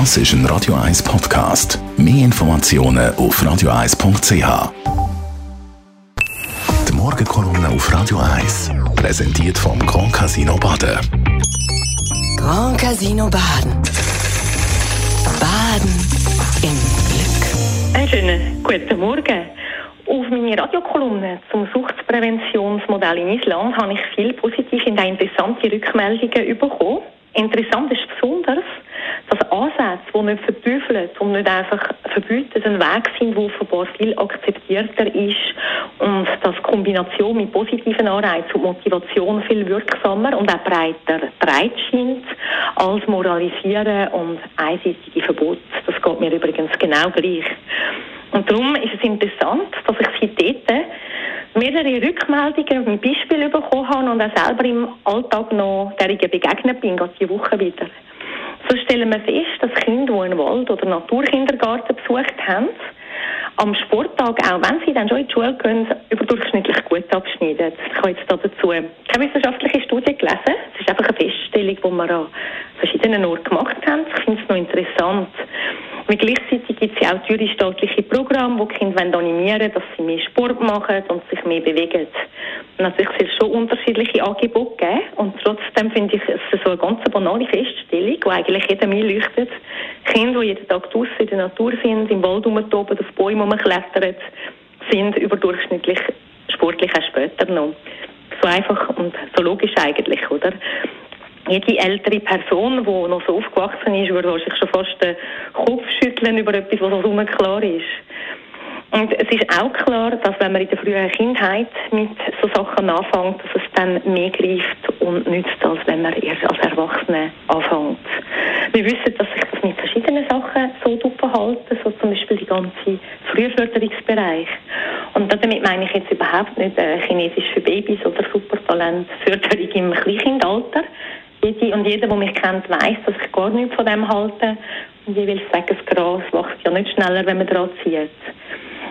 Das ist ein Radio 1 Podcast. Mehr Informationen auf radio1.ch. Die Morgenkolumne auf Radio 1 präsentiert vom Grand Casino Baden. Grand Casino Baden. Baden im Glück. Einen schönen guten Morgen. Auf meine Radiokolumne zum Suchtpräventionsmodell in Island habe ich viel positive und interessante Rückmeldungen bekommen. Interessant ist besonders, die nicht verteufeln und nicht einfach verbieten, ein Weg sind, der offenbar viel akzeptierter ist und dass die Kombination mit positiven Anreizen und Motivation viel wirksamer und auch breiter breit scheint als Moralisieren und einseitige Verbote. Das geht mir übrigens genau gleich. Und darum ist es interessant, dass ich seitdem mehrere Rückmeldungen mit Beispielen bekommen habe und auch selber im Alltag noch derigen begegnet bin, gerade diese Woche wieder. So stellen wir fest, dass Kinder, die einen Wald- oder Naturkindergarten besucht haben, am Sporttag, auch wenn sie dann schon in die Schule gehen, überdurchschnittlich gut abschneiden. Ich habe jetzt dazu keine wissenschaftliche Studie gelesen. Es ist einfach eine Feststellung, die wir an verschiedenen Orten gemacht haben. Ich finde es noch interessant. Und gleichzeitig gibt es ja auch teure staatliche Programme, wo die Kinder animieren dass sie mehr Sport machen und sich mehr bewegen. Natürlich soll es schon unterschiedliche Angebote geben und trotzdem finde ich es so eine ganz banale Feststellung, die eigentlich jedem einleuchtet. Kinder, die jeden Tag draußen in der Natur sind, im Wald rumtoben, auf Bäume rumklettern, sind überdurchschnittlich sportlich auch später noch. So einfach und so logisch eigentlich, oder? Jede ältere Person, die noch so aufgewachsen ist, würde wahrscheinlich schon fast den Kopf schütteln über etwas, was so klar ist. Und es ist auch klar, dass wenn man in der frühen Kindheit mit so Sachen anfängt, dass es dann mehr greift und nützt, als wenn man erst als Erwachsene anfängt. Wir wissen, dass sich das mit verschiedenen Sachen so verhalten, so zum Beispiel die ganze Frühförderungsbereich. Und damit meine ich jetzt überhaupt nicht äh, Chinesisch für Babys oder Supertalentförderung im Kleinkindalter, jede und jeder, der mich kennt, weiß, dass ich gar nichts von dem halte. Und ich will sagen, das Gras wächst ja nicht schneller, wenn man dran zieht.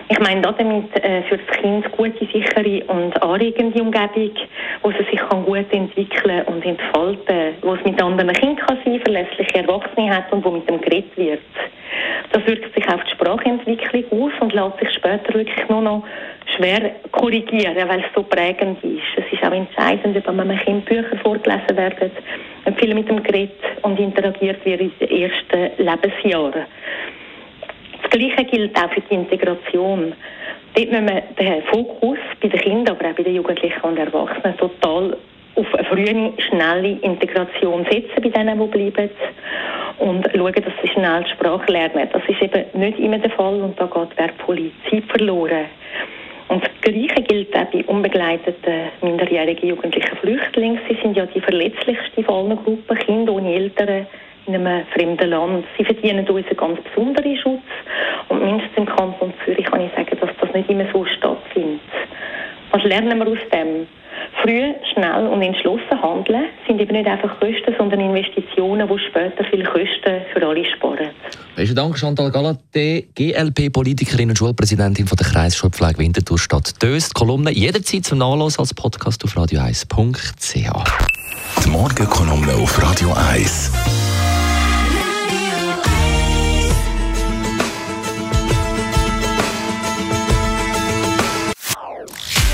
Ich meine damit äh, für das Kind gute, sichere und anregende Umgebung, wo es sich kann gut entwickeln und entfalten, wo es mit anderen Kindern kann sein, verlässliche Erwachsene hat und wo mit dem geredet wird. Das wirkt sich auf die Sprachentwicklung aus und lässt sich später wirklich nur noch schwer korrigieren, weil es so prägend ist. Es ist auch entscheidend, ob einem Kind Bücher vorgelesen werden, ob viel mit dem Gerät und interagiert wird in den ersten Lebensjahren. Gleiche gilt auch für die Integration. Dort müssen wir den Fokus bei den Kindern, aber auch bei den Jugendlichen und Erwachsenen total auf eine frühe, schnelle Integration setzen bei denen, die bleiben und schauen, dass sie schnell die Sprache lernen. Das ist eben nicht immer der Fall und da geht wertvolle Zeit verloren. Und das Gleiche gilt auch bei unbegleiteten minderjährigen jugendlichen Flüchtlingen. Sie sind ja die verletzlichste von allen Gruppen, Kinder ohne Eltern in einem fremden Land. Sie verdienen uns einen ganz besonderen Schutz und mindestens im Kanton Zürich kann ich sagen, dass das nicht immer so stattfindet. Was lernen wir aus dem? Früh, schnell und entschlossen handeln sind eben nicht einfach Kosten, sondern Investitionen, die später viele Kosten für alle sparen. Besten Dank, Chantal Gallaté, GLP-Politikerin und Schulpräsidentin von der Kreisschulpflege Winterthur Stadt Döst. Kolumne jederzeit zum Nachlass als Podcast auf radio1.ch. Die Morgenkolumne auf Radio 1.